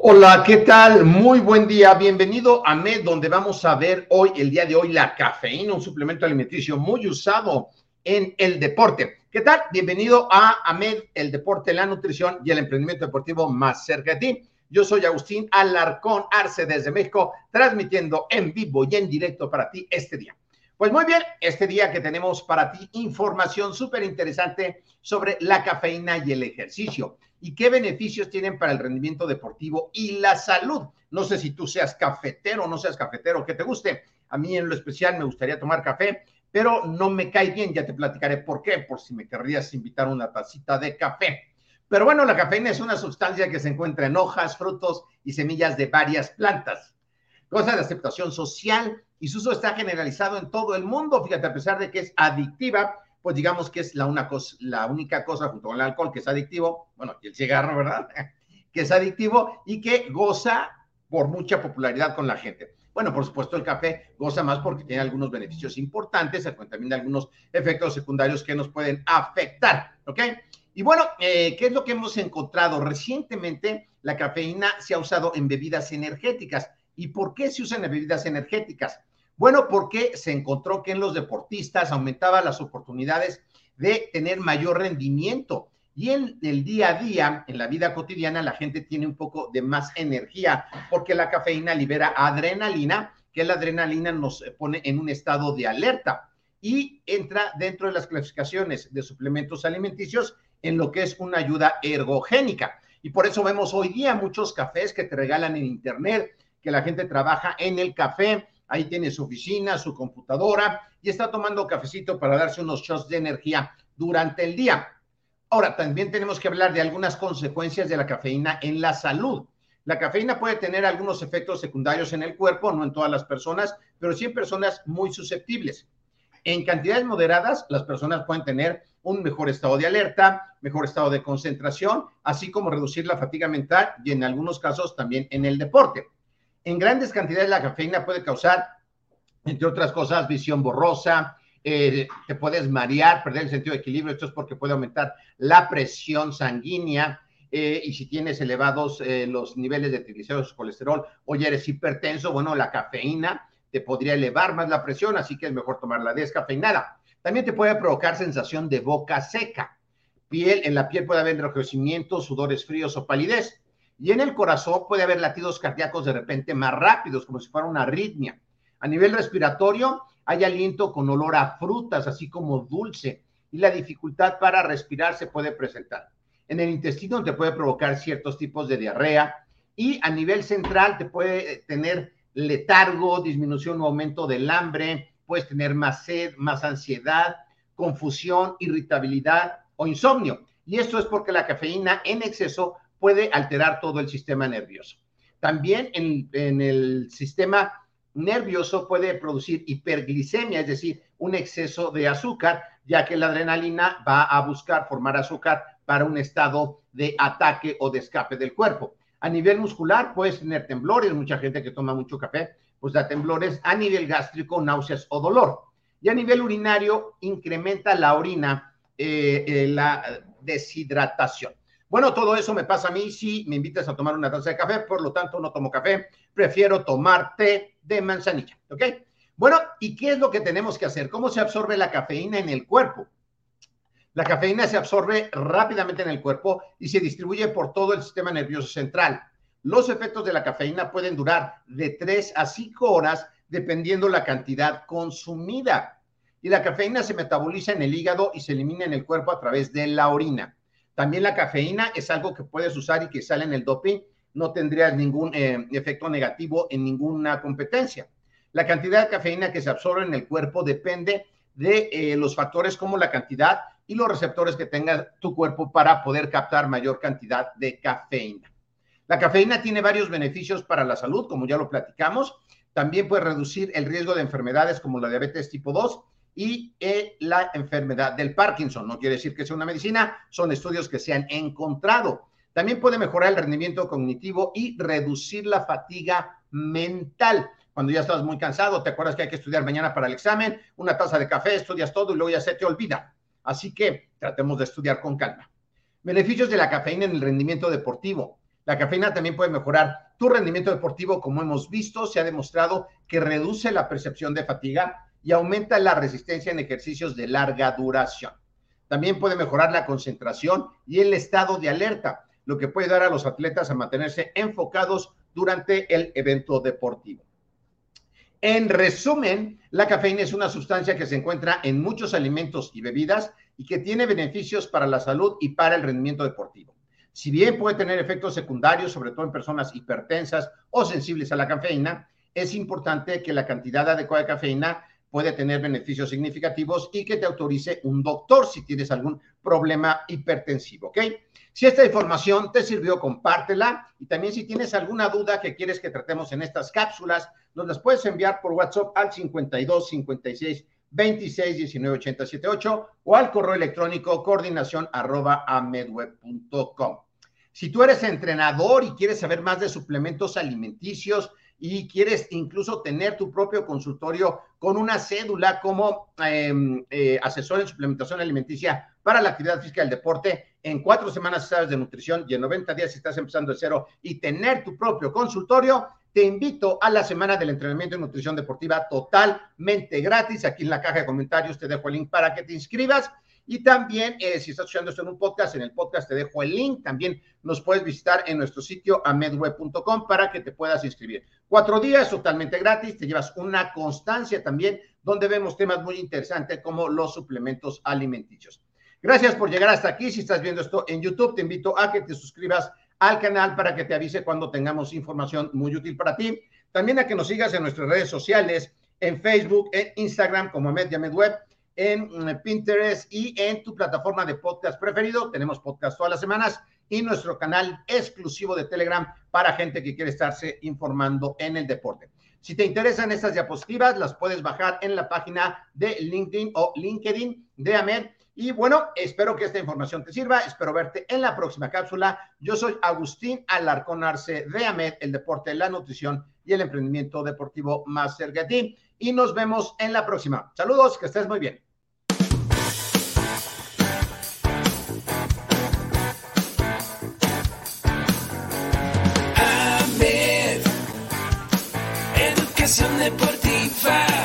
Hola, ¿qué tal? Muy buen día. Bienvenido a MED, donde vamos a ver hoy, el día de hoy, la cafeína, un suplemento alimenticio muy usado en el deporte. ¿Qué tal? Bienvenido a AMED, el deporte, la nutrición y el emprendimiento deportivo más cerca de ti. Yo soy Agustín Alarcón Arce desde México, transmitiendo en vivo y en directo para ti este día. Pues muy bien, este día que tenemos para ti información súper interesante sobre la cafeína y el ejercicio y qué beneficios tienen para el rendimiento deportivo y la salud. No sé si tú seas cafetero o no seas cafetero, que te guste. A mí en lo especial me gustaría tomar café, pero no me cae bien. Ya te platicaré por qué, por si me querrías invitar una tacita de café. Pero bueno, la cafeína es una sustancia que se encuentra en hojas, frutos y semillas de varias plantas. Cosa de aceptación social y su uso está generalizado en todo el mundo. Fíjate, a pesar de que es adictiva, pues digamos que es la, única cosa junto con el alcohol que es adictivo, bueno, y el cigarro, ¿verdad? que es adictivo y que goza por mucha popularidad con la gente. Bueno, por supuesto, el café goza más porque tiene algunos beneficios importantes, también algunos efectos secundarios que nos pueden afectar, ¿ok? Y bueno, eh, ¿qué es lo que hemos encontrado? Recientemente la cafeína se ha usado en bebidas energéticas. ¿Y por qué se usan bebidas energéticas? Bueno, porque se encontró que en los deportistas aumentaba las oportunidades de tener mayor rendimiento. Y en el día a día, en la vida cotidiana, la gente tiene un poco de más energía porque la cafeína libera adrenalina, que la adrenalina nos pone en un estado de alerta y entra dentro de las clasificaciones de suplementos alimenticios en lo que es una ayuda ergogénica. Y por eso vemos hoy día muchos cafés que te regalan en internet, que la gente trabaja en el café, ahí tiene su oficina, su computadora y está tomando cafecito para darse unos shots de energía durante el día. Ahora, también tenemos que hablar de algunas consecuencias de la cafeína en la salud. La cafeína puede tener algunos efectos secundarios en el cuerpo, no en todas las personas, pero sí en personas muy susceptibles. En cantidades moderadas, las personas pueden tener un mejor estado de alerta, mejor estado de concentración, así como reducir la fatiga mental y en algunos casos también en el deporte. En grandes cantidades la cafeína puede causar, entre otras cosas, visión borrosa, eh, te puedes marear, perder el sentido de equilibrio, esto es porque puede aumentar la presión sanguínea, eh, y si tienes elevados eh, los niveles de triglicéridos, colesterol o ya eres hipertenso, bueno, la cafeína te podría elevar más la presión, así que es mejor tomarla descafeinada. También te puede provocar sensación de boca seca. Piel, en la piel puede haber enrojecimiento, sudores fríos o palidez. Y en el corazón puede haber latidos cardíacos de repente más rápidos, como si fuera una arritmia. A nivel respiratorio, hay aliento con olor a frutas, así como dulce, y la dificultad para respirar se puede presentar. En el intestino te puede provocar ciertos tipos de diarrea y a nivel central te puede tener letargo, disminución o aumento del hambre, puedes tener más sed, más ansiedad, confusión, irritabilidad o insomnio. Y esto es porque la cafeína en exceso puede alterar todo el sistema nervioso. También en, el sistema nervioso puede producir hiperglicemia, es decir, un exceso de azúcar, ya que la adrenalina va a buscar formar azúcar para un estado de ataque o de escape del cuerpo. A nivel muscular puedes tener temblores, mucha gente que toma mucho café, pues da temblores. A nivel gástrico, náuseas o dolor. Y a nivel urinario, incrementa la orina, eh, eh, la deshidratación. Bueno, todo eso me pasa a mí si me invitas a tomar una taza de café, por lo tanto no tomo café, prefiero tomar té de manzanilla, ¿ok? Bueno, ¿y qué es lo que tenemos que hacer? ¿Cómo se absorbe la cafeína en el cuerpo? La cafeína se absorbe rápidamente en el cuerpo y se distribuye por todo el sistema nervioso central. Los efectos de la cafeína pueden durar de 3 a 5 horas dependiendo la cantidad consumida. Y la cafeína se metaboliza en el hígado y se elimina en el cuerpo a través de la orina. También la cafeína es algo que puedes usar y que sale en el doping, no tendrías ningún eh, efecto negativo en ninguna competencia. La cantidad de cafeína que se absorbe en el cuerpo depende de eh, los factores como la cantidad y los receptores que tenga tu cuerpo para poder captar mayor cantidad de cafeína. La cafeína tiene varios beneficios para la salud, como ya lo platicamos. También puede reducir el riesgo de enfermedades como la diabetes tipo 2 y eh, la enfermedad del Parkinson. No quiere decir que sea una medicina, son estudios que se han encontrado. También puede mejorar el rendimiento cognitivo y reducir la fatiga mental. Cuando ya estás muy cansado, te acuerdas que hay que estudiar mañana para el examen, una taza de café, estudias todo y luego ya se te olvida. Así que tratemos de estudiar con calma. Beneficios de la cafeína en el rendimiento deportivo. La cafeína también puede mejorar tu rendimiento deportivo, como hemos visto, se ha demostrado que reduce la percepción de fatiga y aumenta la resistencia en ejercicios de larga duración. También puede mejorar la concentración y el estado de alerta, lo que puede dar a los atletas a mantenerse enfocados durante el evento deportivo. En resumen, la cafeína es una sustancia que se encuentra en muchos alimentos y bebidas y que tiene beneficios para la salud y para el rendimiento deportivo. Si bien puede tener efectos secundarios, sobre todo en personas hipertensas o sensibles a la cafeína, es importante que la cantidad adecuada de cafeína puede tener beneficios significativos y que te autorice un doctor si tienes algún problema hipertensivo, ¿ok? Si esta información te sirvió, compártela y también si tienes alguna duda que quieres que tratemos en estas cápsulas, nos las puedes enviar por WhatsApp al 52 56 26 19 80 78 o al correo electrónico coordinación arroba amedweb.com. Si tú eres entrenador y quieres saber más de suplementos alimenticios, y quieres incluso tener tu propio consultorio con una cédula como em, eh, asesor en suplementación alimenticia para la actividad física del deporte, en cuatro semanas sabes de nutrición y en 90 días estás empezando de cero y tener tu propio consultorio, te invito a la semana del entrenamiento y nutrición deportiva totalmente gratis. Aquí en la caja de comentarios te dejo el link para que te inscribas y también, eh, si estás escuchando esto en un podcast, en el podcast te dejo el link. También nos puedes visitar en nuestro sitio amedweb.com para que te puedas inscribir. Cuatro días totalmente gratis, te llevas una constancia también, donde vemos temas muy interesantes como los suplementos alimenticios. Gracias por llegar hasta aquí. Si estás viendo esto en YouTube, te invito a que te suscribas al canal para que te avise cuando tengamos información muy útil para ti. También a que nos sigas en nuestras redes sociales, en Facebook, en Instagram como Media Medweb en mm, Pinterest y en tu plataforma de podcast preferido. Tenemos podcast todas las semanas y nuestro canal exclusivo de Telegram para gente que quiere estarse informando en el deporte. Si te interesan estas diapositivas, las puedes bajar en la página de LinkedIn o LinkedIn de Amed. Y bueno, espero que esta información te sirva. Espero verte en la próxima cápsula. Yo soy Agustín Alarcón Arce de AMED, el deporte, la nutrición y el emprendimiento deportivo más cerca de ti. Y nos vemos en la próxima. Saludos, que estés muy bien. Pasión deportiva.